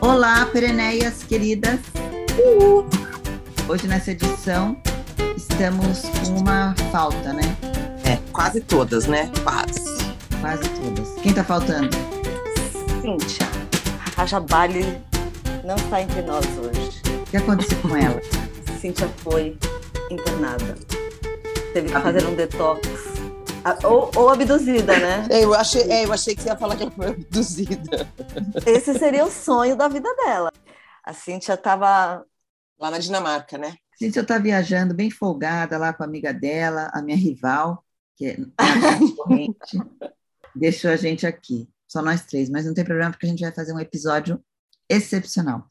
Olá, pereneias queridas. Uhul. Hoje nessa edição estamos com uma falta, né? É, quase todas, né? Quase. Quase todas. Quem tá faltando? Cíntia. A Jabali não está entre nós hoje. O que aconteceu com ela? Cíntia foi internada. Teve que fazer um detox. Ou, ou abduzida, né? É, eu, achei, é, eu achei que você ia falar que ela foi abduzida. Esse seria o sonho da vida dela. A Cíntia estava. Lá na Dinamarca, né? A Cíntia está viajando bem folgada lá com a amiga dela, a minha rival, que é corrente, deixou a gente aqui. Só nós três, mas não tem problema, porque a gente vai fazer um episódio excepcional.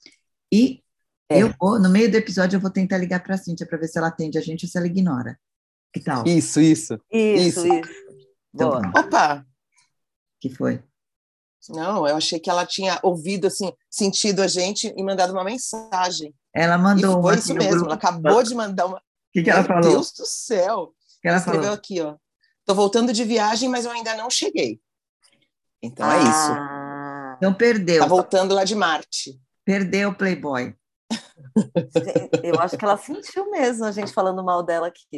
E é. eu vou, no meio do episódio, eu vou tentar ligar para a Cíntia para ver se ela atende a gente ou se ela ignora. Que tal? Isso, isso. Isso, isso. isso. Então, Boa. Opa! que foi? Não, eu achei que ela tinha ouvido, assim, sentido a gente e mandado uma mensagem. Ela E mandou foi uma isso mesmo, grupo. ela acabou de mandar uma. O que, que ela Meu falou? Deus do céu! O que ela Ela escreveu falou? aqui, ó. Tô voltando de viagem, mas eu ainda não cheguei. Então é isso. Ah, Então perdeu. Tá voltando lá de Marte. Perdeu o Playboy. Eu acho que ela sentiu mesmo a gente falando mal dela aqui.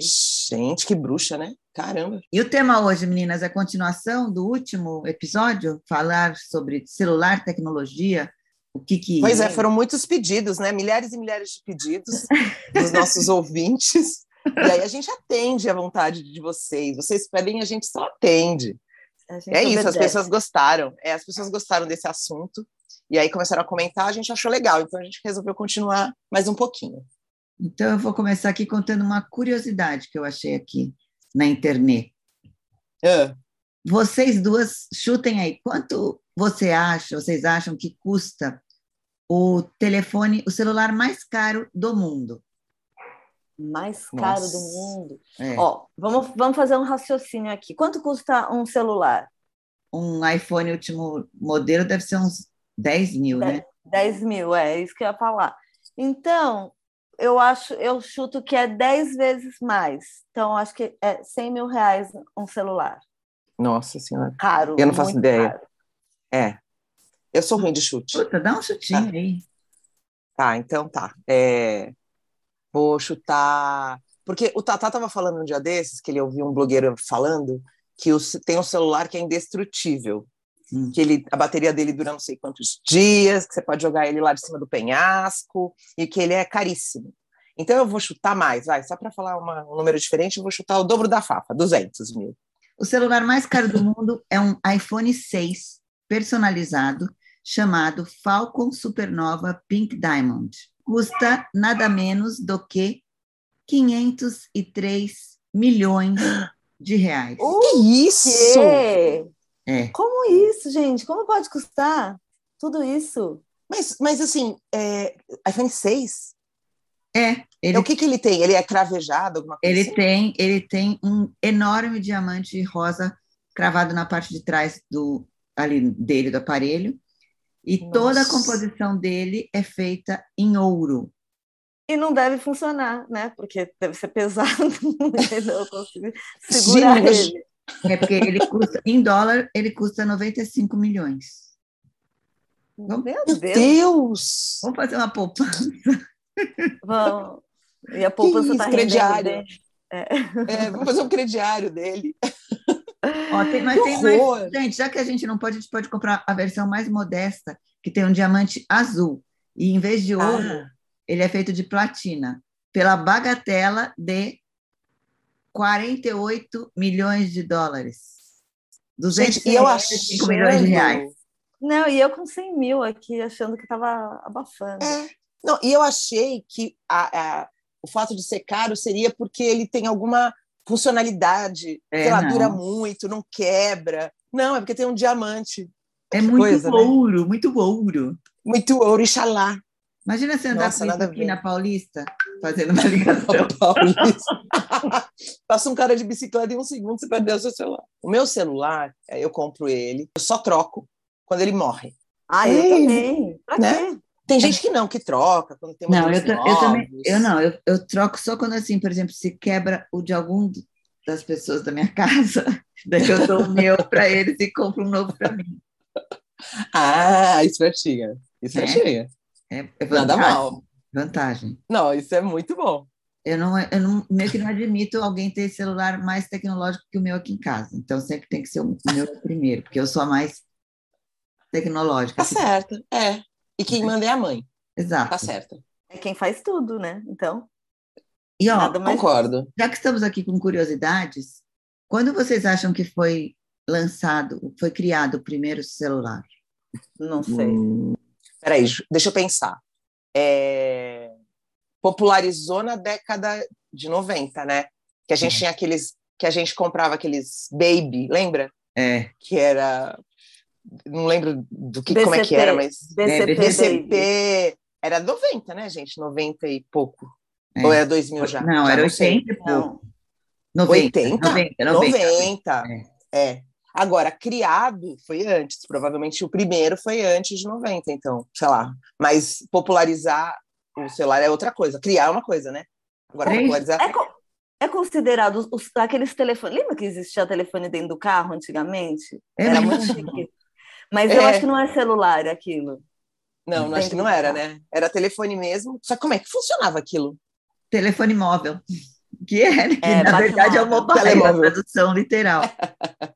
Gente, que bruxa, né? Caramba. E o tema hoje, meninas, é a continuação do último episódio, falar sobre celular, tecnologia, o que que... Pois é, foram muitos pedidos, né? Milhares e milhares de pedidos dos nossos ouvintes. E aí a gente atende à vontade de vocês. Vocês pedem, a gente só atende. A gente É isso, as obedece. pessoas gostaram. É, as pessoas gostaram desse assunto. E aí começaram a comentar, a gente achou legal. Então a gente resolveu continuar mais um pouquinho. Então eu vou começar aqui contando uma curiosidade que eu achei aqui na internet. Ah, Vocês duas chutem aí, quanto você acha, vocês acham que custa o telefone, o celular mais caro do mundo? mais caro Nossa. do mundo. É, Ó, vamos, vamos fazer um raciocínio aqui. Quanto custa um celular? um iPhone último modelo deve ser uns 10 mil, né? 10 mil, é isso que eu ia falar. Então, eu acho, eu chuto que é 10 vezes mais. Então, acho que é 100 mil reais um celular. nossa senhora. Caro. Eu não faço ideia. caro. É. Eu sou ruim de chute. Puta, dá um chutinho aí. Tá, então tá. É, Vou chutar. Porque o Tatá estava falando um dia desses, que ele ouviu um blogueiro falando, que o- tem um celular que é indestrutível. Que ele, a bateria dele dura não sei quantos dias, que você pode jogar ele lá de cima do penhasco, e que ele é caríssimo. Então eu vou chutar mais, vai, só para falar uma- um número diferente, eu vou chutar o dobro da Fafa, 200 mil. O celular mais caro do mundo é um iPhone 6 personalizado chamado Falcon Supernova Pink Diamond. Custa nada menos do que 503 milhões de reais. que isso? Quê? É. Como isso, gente? Como pode custar tudo isso? Mas, mas assim, é, iPhone 6, É, ele, o que, que ele tem? Ele é cravejado, alguma coisa ele assim? tem, ele tem um enorme diamante rosa cravado na parte de trás do ali dele do aparelho. E toda a Nossa. composição dele é feita em ouro. E não deve funcionar, né? Porque deve ser pesado. eu não consigo segurar Gente, ele. É porque ele custa, em dólar, ele custa 95 milhões. Meu Meu Deus. Deus! Vamos fazer uma poupança. Vamos. E a poupança está crediário. bem. É, vamos fazer um crediário dele. Ó, tem- mas tem mais, gente, já que a gente não pode, a gente pode comprar a versão mais modesta, que tem um diamante azul. E em vez de ouro, Ah, ele é feito de platina, pela bagatela de 48 milhões de dólares. gente, e eu 205 milhões de reais. Não, e eu com 100 mil aqui, achando que estava abafando. É, não, e eu achei que a- a- o fato de ser caro seria porque ele tem alguma funcionalidade, É, sei lá, não. dura muito, não quebra. Não, é porque tem um diamante. É muito coisa, né? ouro, muito ouro. Muito ouro, Ixalá. Imagina você andar Nossa, aqui na Paulista, fazendo uma ligação. Paulista. Passa um cara de bicicleta em um segundo, você perdeu o seu celular. O meu celular, é, eu compro ele, eu só troco quando ele morre. Ah, eu também. Pra né? quê? Tem gente que não, que troca, quando tem Não, eu, eu também. Eu não, eu, eu troco só quando, assim, por exemplo, se quebra o de algum das pessoas da minha casa, daí eu dou o meu para eles e compro um novo para mim. Ah, espertinha. Isso é, É. cheia. É, é Nada mal. Vantagem. Não, isso é muito bom. Eu não, eu não, meio que não admito alguém ter celular mais tecnológico que o meu aqui em casa. Então sempre tem que ser o meu primeiro, porque eu sou a mais tecnológica. Tá certo. É. E quem manda é a mãe. Exato. Tá certo. É quem faz tudo, né? Então, E ó, nada mais. Concordo. já que estamos aqui com curiosidades, quando vocês acham que foi lançado, foi criado o primeiro celular? Não sei. Hum, Peraí, deixa eu pensar. É, Popularizou na década de 90, né? Que a gente Uhum. tinha aqueles. Que a gente comprava aqueles baby, lembra? É, Que era. Não lembro do que, como é que era, mas. BCP, BCP. Baby. BCP. Era 90, né, gente? 90 e pouco. É. Ou é 2000 já? não, Já era sei. 80 e pouco. Não. 90, 80? 90, 90. 90. É. Agora, criado foi antes, provavelmente o primeiro foi antes de 90, então, sei lá. Mas popularizar o celular é outra coisa. Criar é uma coisa, né? Agora, Três- popularizar. É, co- é considerado os- aqueles telefones. Lembra que existia telefone dentro do carro antigamente? É Era mesmo? muito chique. Mas eu É. acho que não é celular aquilo. Não, não acho que não era, carro. né? Era telefone mesmo. Só que como é que funcionava aquilo? Telefone móvel. Que é, né? que É, na verdade é o bate-móvel. mobile, a Telemóvel. tradução literal.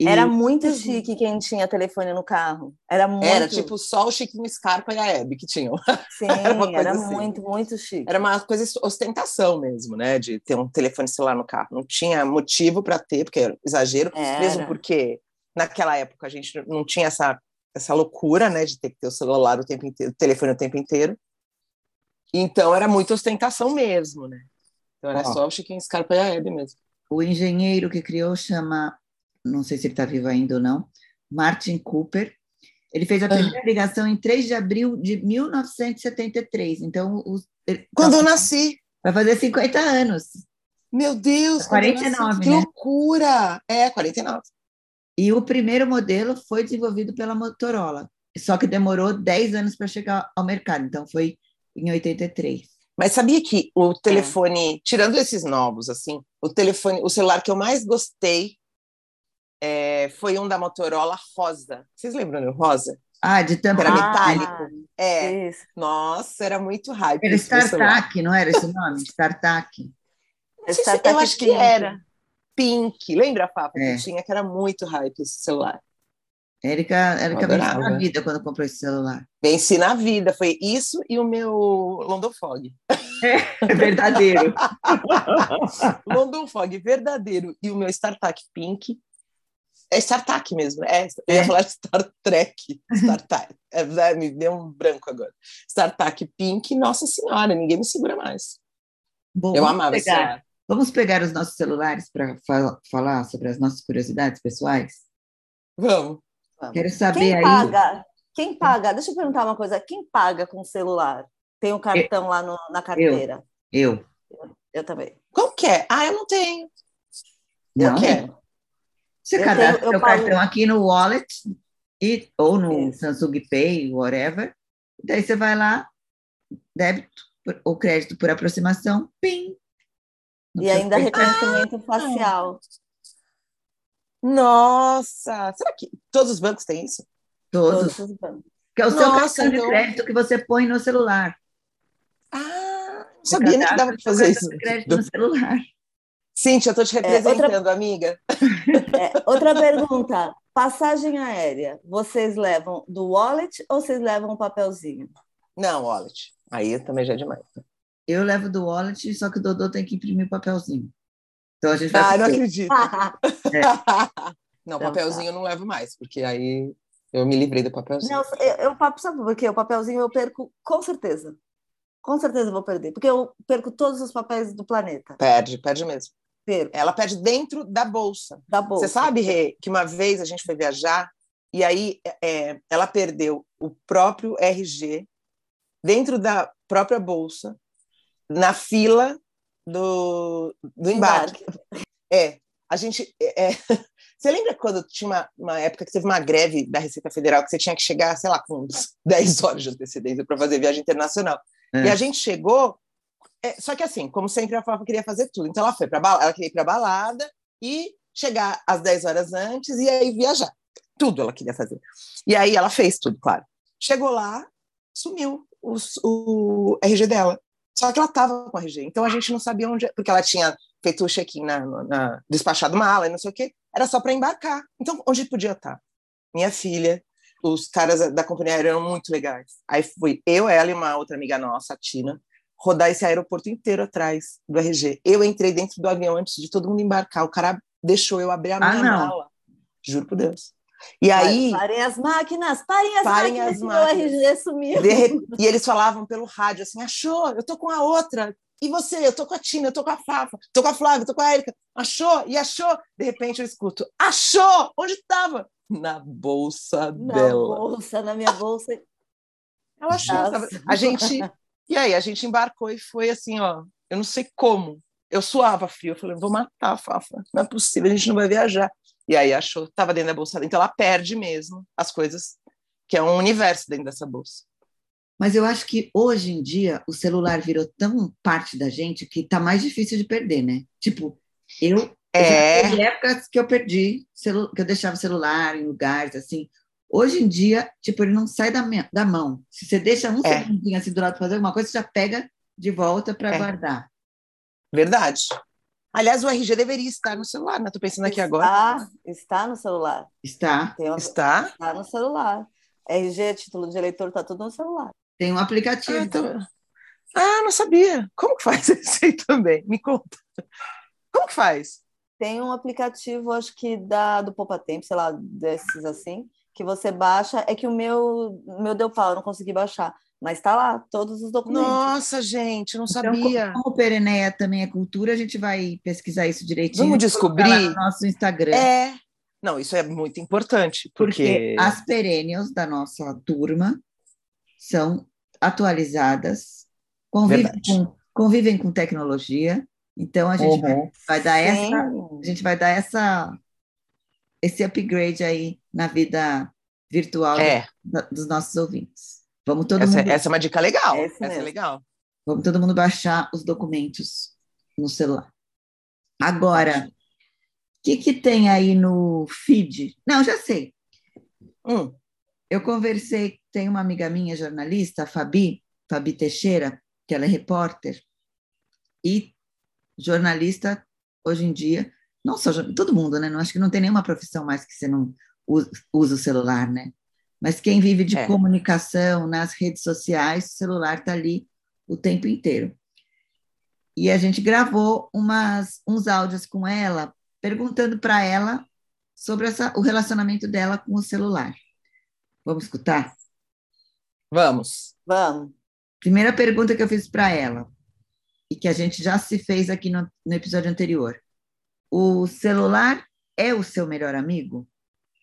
E- Era muito chique quem tinha telefone no carro. Era muito. Era tipo só o Chiquinho Scarpa e a Hebe que tinham. Sim, era uma era assim. muito, muito chique. Era uma coisa de ostentação mesmo, né? De ter um telefone celular no carro. Não tinha motivo para ter, porque era exagero. Era. mesmo porque naquela época a gente não tinha essa, essa loucura, né, de ter que ter o celular o tempo inteiro, o telefone o tempo inteiro. Então era muita ostentação mesmo, né? Então era Ó. só o Chiquinho Scarpa e a Hebe mesmo. O engenheiro que criou chama, não sei se ele está vivo ainda ou não, Martin Cooper. Ele fez a primeira ligação em 3 de abril de 1973. Então, os, ele- Quando eu nasci, vai fazer 50 anos. meu Deus, quando eu nasci, 49, que né? loucura! É, 49. E o primeiro modelo foi desenvolvido pela Motorola. Só que demorou 10 anos para chegar ao mercado. Então, foi em 83. Mas sabia que o telefone, tirando esses novos, assim, o telefone, o celular que eu mais gostei é, foi um da Motorola rosa. Vocês lembram do rosa? Ah, de tampa. Era Ah, metálico. É, Isso. nossa, era muito hype. Era. StarTAC, não era esse nome? StarTAC. Não sei se- Startup eu acho que era. Pink. Lembra, Fafa, É. que tinha, que era muito hype esse celular. Érica, Érica Eu venceu na vida quando comprou esse celular. Venci na vida, foi isso e o meu London Fog. É verdadeiro. London Fog verdadeiro e o meu StarTAC Pink. É StarTAC mesmo, é. Eu ia É. falar Star Trek. StarTAC. É, é, me deu um branco agora. StarTAC Pink, nossa senhora, ninguém me segura mais. Bom, Eu amava pegar, celular. Vamos pegar os nossos celulares para falar sobre as nossas curiosidades pessoais? Vamos. Quero saber Quem aí. paga? Quem paga? Deixa eu perguntar uma coisa. Quem paga com o celular? Tem um cartão lá no- na carteira. Eu. Eu também. Como que é? Ah, eu não tenho. Não, Eu quero. Você Eu cadastra tenho- eu seu pago- cartão aqui no wallet e, ou no Isso. Samsung Pay, whatever. Daí você vai lá, débito ou crédito por aproximação, pim. E ainda reconhecimento facial. Nossa! Será que todos os bancos têm isso? Todos. Todos os bancos. Que é o seu Nossa, cartão de então- crédito que você põe no celular. Ah, não sabia nem que dava para o seu fazer cartão isso. de crédito no celular. Cíntia, eu tô te representando, outra- amiga. É, outra pergunta. Passagem aérea. Vocês levam do wallet ou vocês levam um papelzinho? Não, wallet. Aí também já é demais. Eu levo do wallet, só que o Dodô tem que imprimir o papelzinho. Então a gente vai. Ah, não acredito. Não, Então papelzinho eu não levo mais, porque aí eu me livrei do papelzinho. Não, eu, eu papo, sabe por quê? O papelzinho eu perco com certeza. Com certeza eu vou perder, porque eu perco todos os papéis do planeta. Perde, perde mesmo. Perco, Ela perde dentro da bolsa. da bolsa. Você sabe, Rê, que uma vez a gente foi viajar e aí é, ela perdeu o próprio RG dentro da própria bolsa, na fila do, do embarque. É, a gente. é, é, você lembra quando tinha uma, uma época que teve uma greve da Receita Federal que você tinha que chegar, sei lá, com 10 horas de antecedência para fazer viagem internacional? É. E a gente chegou. é, só que assim, como sempre, a Fafa queria fazer tudo. Então ela foi para ela queria ir para balada e chegar às 10 horas antes e aí viajar. Tudo ela queria fazer. E aí ela fez tudo, claro. Chegou lá, sumiu o, o RG dela. Só que ela estava com o RG, então a gente não sabia onde, porque ela tinha feito o check-in na, na, despachado mala e não sei o quê, era só para embarcar. Então, onde podia estar? Minha filha, os caras da companhia aérea eram muito legais. Aí fui eu, ela e uma outra amiga nossa, a Tina, rodar esse aeroporto inteiro atrás do RG. Eu entrei dentro do avião antes de todo mundo embarcar. O cara deixou eu abrir a minha ah, mala. Juro por Deus. E aí. Parem as máquinas, parem as parem máquinas, as máquinas. RG sumiu. E eles falavam pelo rádio assim: achou, eu tô com a outra. E você? Eu tô com a Tina, eu tô com a Fafa, tô com a Flávia, tô com a Érica. Achou? E achou? De repente eu escuto: achou! Onde estava? Na bolsa na dela. Na bolsa, na minha bolsa. Ela achou. A gente. E aí, a gente embarcou e foi assim: ó, eu não sei como. Eu suava frio. Eu falei: vou matar a Fafa. Não é possível, a gente não vai viajar. E aí achou, estava dentro da bolsa. Então ela perde mesmo as coisas, que é um universo dentro dessa bolsa. Mas eu acho que hoje em dia o celular virou tão parte da gente que tá mais difícil de perder, né? Tipo, eu é teve épocas que eu perdi, que eu deixava o celular em lugares assim. Hoje em dia, tipo, ele não sai da, minha, da mão. Se você deixa um é. segundinho assim do lado fazer alguma coisa, você já pega de volta para é. guardar. Verdade. Aliás, o RG deveria estar no celular, né? Estou pensando aqui está, agora. Está no celular. Está. Um, está? Está no celular. RG, título de eleitor, está tudo no celular. Tem um aplicativo. Ah, então... ah, não sabia. Como que faz isso aí também? Me conta. Como que faz? Tem um aplicativo, acho que da, do Poupa Tempo, sei lá, desses assim, que você baixa. É que o meu, meu deu pau, eu não consegui baixar. Mas está lá, todos os documentos. Nossa, gente, não então, sabia. Como o Pereneia também é cultura, a gente vai pesquisar isso direitinho. Vamos descobrir. no nosso Instagram. É. Não, isso é muito importante. Porque, porque as perennials da nossa turma são atualizadas, convivem, com, convivem com tecnologia. Então a gente uhum. vai, vai, dar Sim. essa, a gente vai dar essa esse upgrade aí na vida virtual é. dos nossos ouvintes. Vamos todo essa, mundo... essa é uma dica legal. Essa, essa é legal. Vamos todo mundo baixar os documentos no celular. Agora, o que, que tem aí no feed? Não, já sei. Hum. Eu conversei, tem uma amiga minha, jornalista, a Fabi, Fabi Teixeira, que ela é repórter e jornalista hoje em dia. Não só todo mundo, né? Não acho que não tem nenhuma profissão mais que você não usa, usa o celular, né? Mas quem vive de é. comunicação nas redes sociais, o celular está ali o tempo inteiro. E a gente gravou umas, uns áudios com ela, perguntando para ela sobre essa, o relacionamento dela com o celular. Vamos escutar? Vamos. Vamos. Primeira pergunta que eu fiz para ela, e que a gente já se fez aqui no, no episódio anterior. O celular é o seu melhor amigo?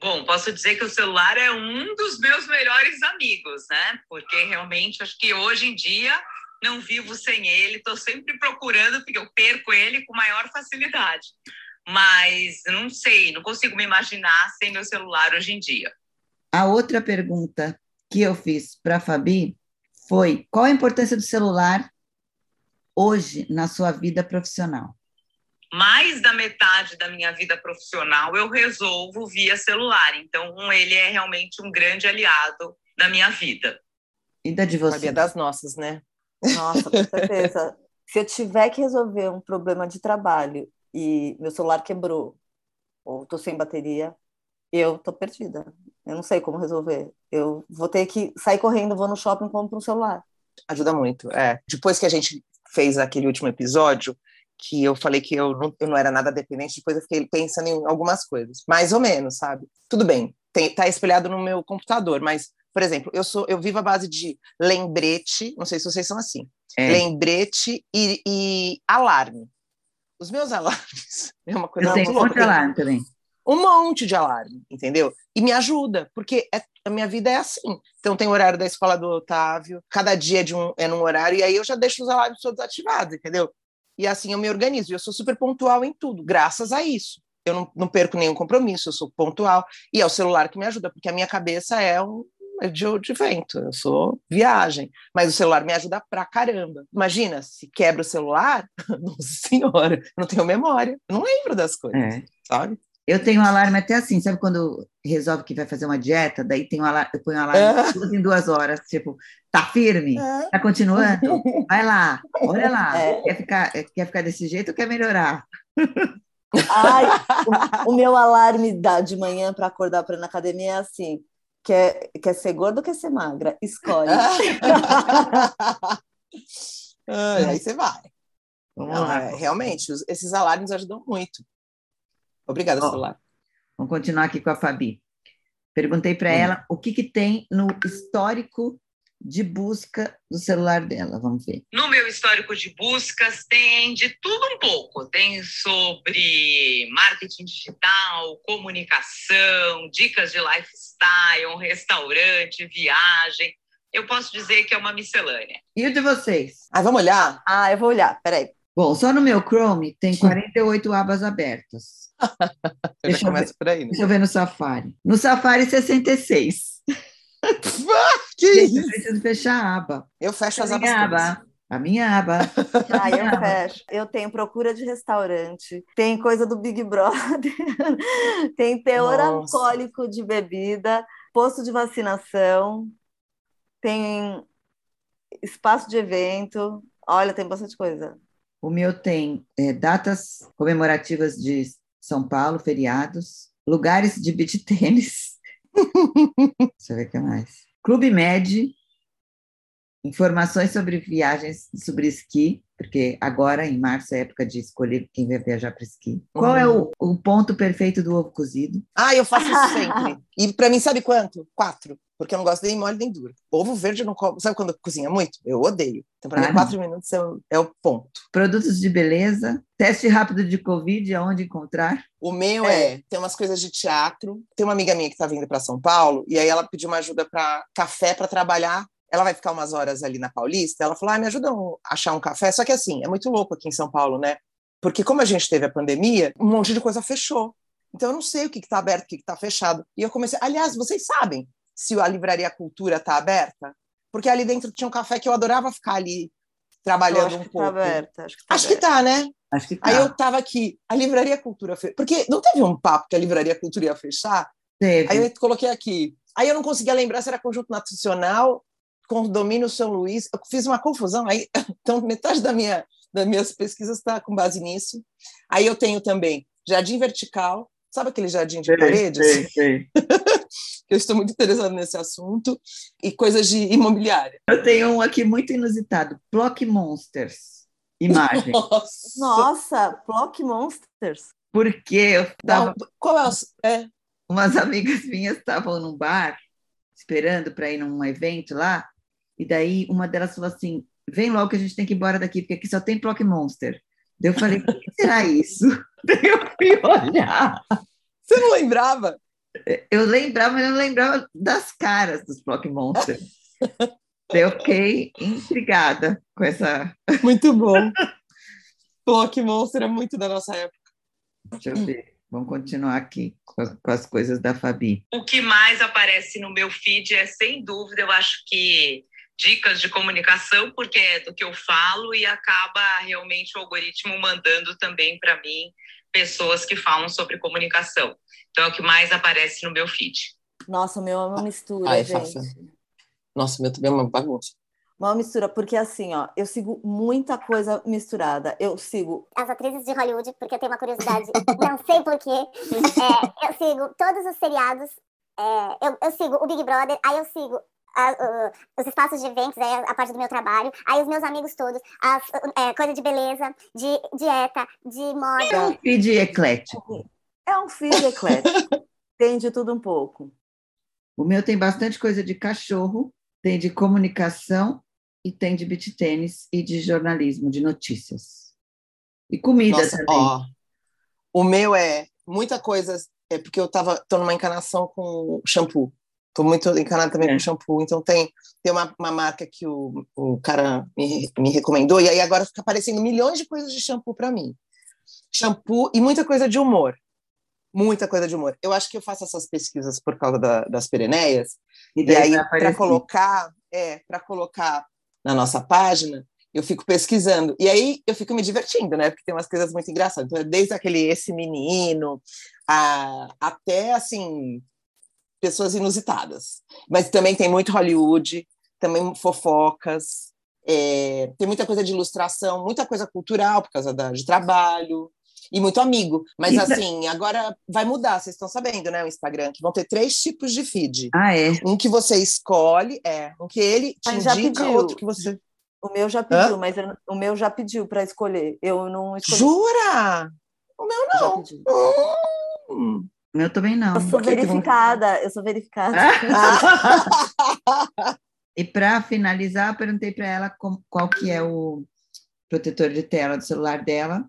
Bom, posso dizer que o celular é um dos meus melhores amigos, né? Porque realmente acho que hoje em dia não vivo sem ele, estou sempre procurando, porque eu perco ele com maior facilidade. Mas não sei, não consigo me imaginar sem meu celular hoje em dia. A outra pergunta que eu fiz para a Fabi foi: qual a importância do celular hoje na sua vida profissional? Mais da metade da minha vida profissional eu resolvo via celular. Então, ele é realmente um grande aliado da minha vida. E da de você? Sabia das nossas, né? Nossa, com certeza. Se eu tiver que resolver um problema de trabalho e meu celular quebrou ou tô sem bateria, eu tô perdida. Eu não sei como resolver. Eu vou ter que sair correndo, vou no shopping e compro um celular. Ajuda muito, é. Depois que a gente fez aquele último episódio, que eu falei que eu não, eu não era nada dependente, depois eu fiquei pensando em algumas coisas, mais ou menos, sabe? Tudo bem, tem, tá espelhado no meu computador, mas, por exemplo, eu sou eu vivo à base de lembrete, não sei se vocês são assim, é. lembrete e, e, alarme. Os meus alarmes é uma coisa eu tenho um monte de alarme também. Um monte de alarme, entendeu? E me ajuda, porque é, a minha vida é assim. Então tem o horário da escola do Otávio, cada dia é, de um, é num horário, e aí eu já deixo os alarmes todos ativados, entendeu? E assim eu me organizo. Eu sou super pontual em tudo, graças a isso. Eu não, não perco nenhum compromisso, eu sou pontual. E é o celular que me ajuda, porque a minha cabeça é um é de, de vento, eu sou viagem. Mas o celular me ajuda pra caramba. Imagina, se quebra o celular, nossa senhora, eu não tenho memória, eu não lembro das coisas, é. sabe? Eu tenho um alarme até assim, sabe quando resolve que vai fazer uma dieta, daí tem um alarme, eu ponho um alarme É. duas em duas horas, tipo, tá firme? É. Tá continuando? Vai lá, olha lá. É. Quer, ficar, quer ficar desse jeito ou quer melhorar? Ai, o, o meu alarme da, de manhã para acordar para ir na academia é assim: quer, quer ser gordo ou quer ser magra? Escolhe. Ai, aí você vai. Vamos Não, lá. é, realmente, os- esses alarmes ajudam muito. Obrigada, Ó. celular. Vamos continuar aqui com a Fabi. Perguntei para Hum. ela o que, que tem no histórico de busca do celular dela. Vamos ver. No meu histórico de buscas tem de tudo um pouco. Tem sobre marketing digital, comunicação, dicas de lifestyle, um restaurante, viagem. Eu posso dizer que é uma miscelânea. E o de vocês? Ah, vamos olhar? Ah, eu vou olhar, peraí. Bom, só no meu Chrome tem 48 abas abertas. Deixa eu começo por aí. Né? Deixa eu ver no Safari. No Safari, 66. Que Gente, eu isso? preciso fechar a aba. Eu fecho as abas aba. A minha aba. Ah, eu fecho. Eu tenho procura de restaurante, tem coisa do Big Brother, tem teor Nossa. alcoólico de bebida, posto de vacinação, tem espaço de evento. Olha, tem bastante coisa. O meu tem é, datas comemorativas de São Paulo, feriados, lugares de beach tênis. Deixa eu ver o que mais. Clube Med, informações sobre viagens sobre esqui, porque agora, em março, é época de escolher quem vai viajar para esqui. Qual é o, o ponto perfeito do ovo cozido? Ah, eu faço isso sempre. E pra mim, sabe quanto? Quatro. Porque eu não gosto nem mole nem duro. Ovo verde eu não como. Sabe quando cozinha muito? Eu odeio. Então, Ah, mim, não. quatro minutos é o, é o ponto. Produtos de beleza, teste rápido de Covid, aonde encontrar? O meu É. é. tem umas coisas de teatro. Tem uma amiga minha que está vindo para São Paulo e aí ela pediu uma ajuda para café para trabalhar. Ela vai ficar umas horas ali na Paulista. Ela falou: ah, me ajuda a achar um café. Só que assim, é muito louco aqui em São Paulo, né? Porque como a gente teve a pandemia, um monte de coisa fechou. Então eu não sei o que está aberto, o que está fechado. E eu comecei. Aliás, vocês sabem se a livraria Cultura está aberta? Porque ali dentro tinha um café que eu adorava ficar ali trabalhando acho um que pouco. tá aberta. Acho que tá Acho que tá, né? Acho que tá. Aí eu tava aqui, a Livraria Cultura fechou. Porque não teve um papo que a Livraria Cultura ia fechar? Teve. Aí eu coloquei aqui. Aí eu não conseguia lembrar se era conjunto nacional, condomínio São Luís. Eu fiz uma confusão. Aí, então, metade da minha, das minhas pesquisas está com base nisso. Aí eu tenho também Jardim Vertical. Sabe aquele jardim de Sei, paredes? sei, sei. Eu estou muito interessada nesse assunto. E coisas de imobiliária. Eu tenho um aqui muito inusitado: Block Monsters. Imagem. Nossa! Nossa, Block Monsters. Porque eu tava, Não, qual é o. É, umas amigas minhas estavam num bar esperando para ir num evento lá, e daí uma delas falou assim: vem logo que a gente tem que ir embora daqui, porque aqui só tem Block Monster. Daí eu falei: o que será isso? Daí eu fui olhar. você não lembrava? Eu lembrava, mas eu não lembrava das caras dos Block Monsters. Eu fiquei intrigada com essa. Muito bom. Block Monster é muito da nossa época. Deixa eu ver. Vamos continuar aqui com as coisas da Fabi. O que mais aparece no meu feed é, sem dúvida, eu acho que dicas de comunicação, porque é do que eu falo e acaba realmente o algoritmo mandando também para mim pessoas que falam sobre comunicação. Então é o que mais aparece no meu feed. Nossa, o meu é uma mistura, Ai, gente. Fafa. Nossa, meu também é uma bagunça. Uma mistura, porque assim, ó, eu sigo muita coisa misturada. Eu sigo as atrizes de Hollywood, porque eu tenho uma curiosidade, não sei porquê. É, eu sigo todos os seriados, é, eu, eu sigo o Big Brother, aí eu sigo a- os espaços de eventos, aí a, parte do meu trabalho, aí os meus amigos todos, as é, coisa de beleza, de dieta, de É moda. um feed eclético. É um feed eclético. Tem de tudo um pouco. O meu tem bastante coisa de cachorro, tem de comunicação e tem de beat tênis e de jornalismo, de notícias. E comida Nossa, também. ó. O meu é muita coisa, é porque eu tava, tô numa encanação com shampoo. Tô muito encanada também É. com shampoo. Então tem, tem uma, uma marca que o, o cara me, me recomendou, e aí agora fica aparecendo milhões de coisas de shampoo para mim. Shampoo e muita coisa de humor. Muita coisa de humor. Eu acho que eu faço essas pesquisas por causa da- das Pereneias, E E daí aí, para colocar, é, para colocar na nossa página, eu fico pesquisando. E aí eu fico me divertindo, né? Porque tem umas coisas muito engraçadas. Então, desde aquele esse menino, a, até assim, pessoas inusitadas. Mas também tem muito Hollywood, também fofocas, é, tem muita coisa de ilustração, muita coisa cultural por causa da, de trabalho e muito amigo. Mas E- assim, agora vai mudar, vocês estão sabendo, né? O Instagram, que vão ter três tipos de feed. Ah, é. Um que você escolhe, é, um que ele te Mas indica, outro que você. O meu já pediu, mas eu- o meu já pediu para escolher. Eu não escolhi. Jura? O meu Já não. pediu. Hum. Eu também não. Eu sou verificada, eu sou verificada. E para finalizar, eu perguntei para ela qual que é o protetor de tela do celular dela.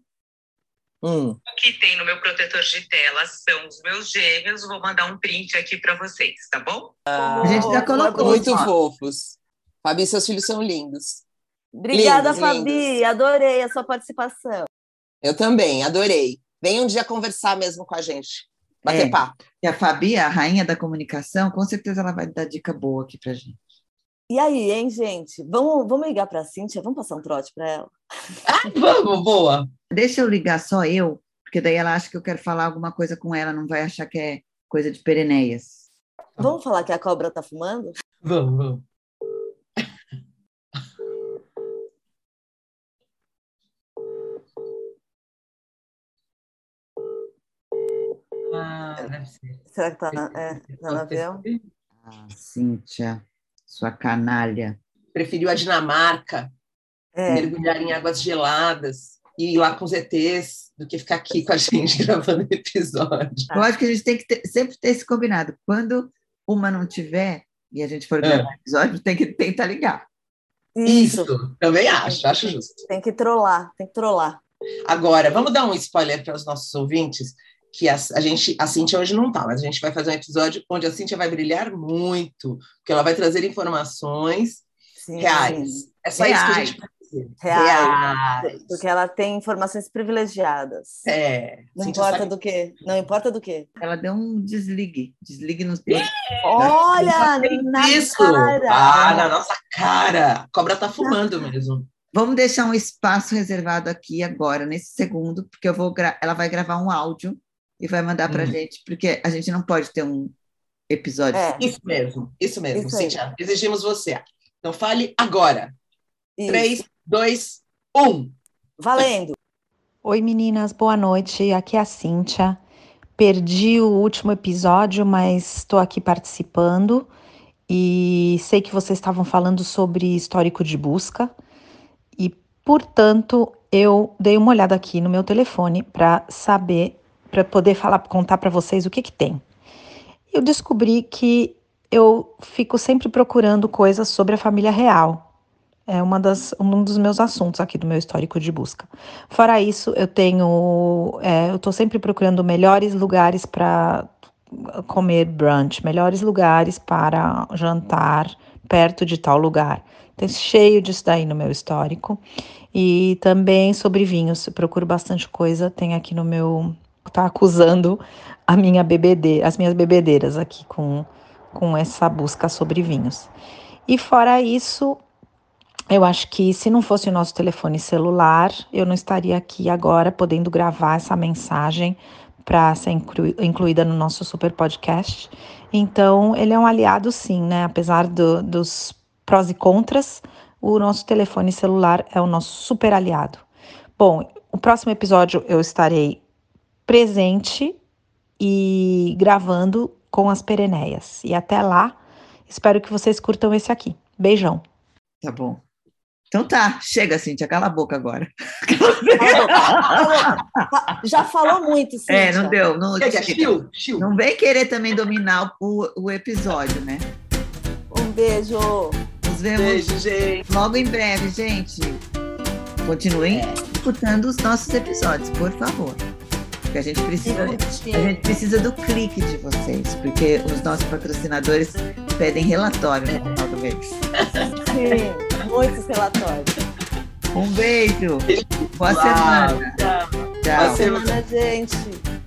Hum. O que tem no meu protetor de tela são os meus gêmeos. Vou mandar um print aqui para vocês, tá bom? A gente já colocou. Muito Ó. fofos. Fabi, seus filhos são lindos. Obrigada, Lindos, Fabi. lindos. Adorei a sua participação. Eu também, adorei. Vem um dia conversar mesmo com a gente. Bater É. papo. E a Fabi, a rainha da comunicação, com certeza ela vai dar dica boa aqui para gente. E aí, hein, gente? Vamos, vamos ligar para a Cíntia? Vamos passar um trote para ela? Vamos, boa. Deixa eu ligar só eu, porque daí ela acha que eu quero falar alguma coisa com ela, não vai achar que é coisa de Pereneias. Vamos falar que a cobra tá fumando? Vamos, vamos. Deve ser. Será que tá, na, é, tá no avião? Ah, Cíntia, sua canalha. Preferiu a Dinamarca, É. mergulhar em águas geladas e ir lá com os ETs do que ficar aqui com a gente gravando episódio. Tá. Eu acho que a gente tem que ter- sempre ter esse combinado. Quando uma não tiver e a gente for É. gravar episódio, tem que tentar ligar. Isso. também acho, acho justo. Tem que trollar, tem que trollar. Agora, vamos dar um spoiler para os nossos ouvintes, que a, a gente, a Cíntia hoje não tá, mas a gente vai fazer um episódio onde a Cíntia vai brilhar muito, porque ela vai trazer informações Sim, reais. sim. É só isso que a Reais. gente vai. Reais. Reais. Porque ela tem informações privilegiadas. É. Não importa sabe- do quê? Não importa do quê? Ela deu um desligue. Desligue nos Olha, na Isso! cara! Ah, na nossa cara! A cobra tá fumando mesmo. Vamos deixar um espaço reservado aqui agora, nesse segundo, porque eu vou gra- ela vai gravar um áudio e vai mandar para a Hum. gente, porque a gente não pode ter um episódio. É. Isso mesmo, isso mesmo, Isso aí. Cíntia. Exigimos você. Então fale agora. Isso. 3, 2, 1. Valendo. Oi meninas, boa noite. Aqui é a Cíntia. Perdi o último episódio, mas estou aqui participando e sei que vocês estavam falando sobre histórico de busca e, portanto, eu dei uma olhada aqui no meu telefone para saber, para poder falar, contar para vocês o que que tem. Eu descobri que eu fico sempre procurando coisas sobre a família real. É uma das, um dos meus assuntos aqui do meu histórico de busca. Fora isso, eu tenho. é, eu tô sempre procurando melhores lugares para comer brunch, melhores lugares para jantar perto de tal lugar. Tem cheio disso daí no meu histórico. E também sobre vinhos. Eu procuro bastante coisa. Tem aqui no meu. Tá acusando a minha bebedeira, as minhas bebedeiras aqui com, com essa busca sobre vinhos. E fora isso, eu acho que se não fosse o nosso telefone celular, eu não estaria aqui agora podendo gravar essa mensagem para ser inclu- incluída no nosso super podcast. Então, ele é um aliado, sim, né? Apesar do- dos prós e contras, o nosso telefone celular é o nosso super aliado. Bom, o próximo episódio eu estarei presente e gravando com as pereneias. E até lá, espero que vocês curtam esse aqui. Beijão! Tá bom. Então tá, chega, Cíntia, cala a boca agora. Já falou muito, Cíntia. É, não deu. Não, é? Chiu, chiu. não vem querer também dominar o, o episódio, né? Um beijo. Nos vemos Beijo, gente. logo em breve, gente. Continuem escutando os nossos episódios, por favor. Porque a gente precisa. A gente precisa do clique de vocês, porque os nossos patrocinadores pedem relatório no final do mês. Sim, muitos relatórios. Um beijo. Boa Uau. semana. Tchau. Tchau. Boa. Semana, gente.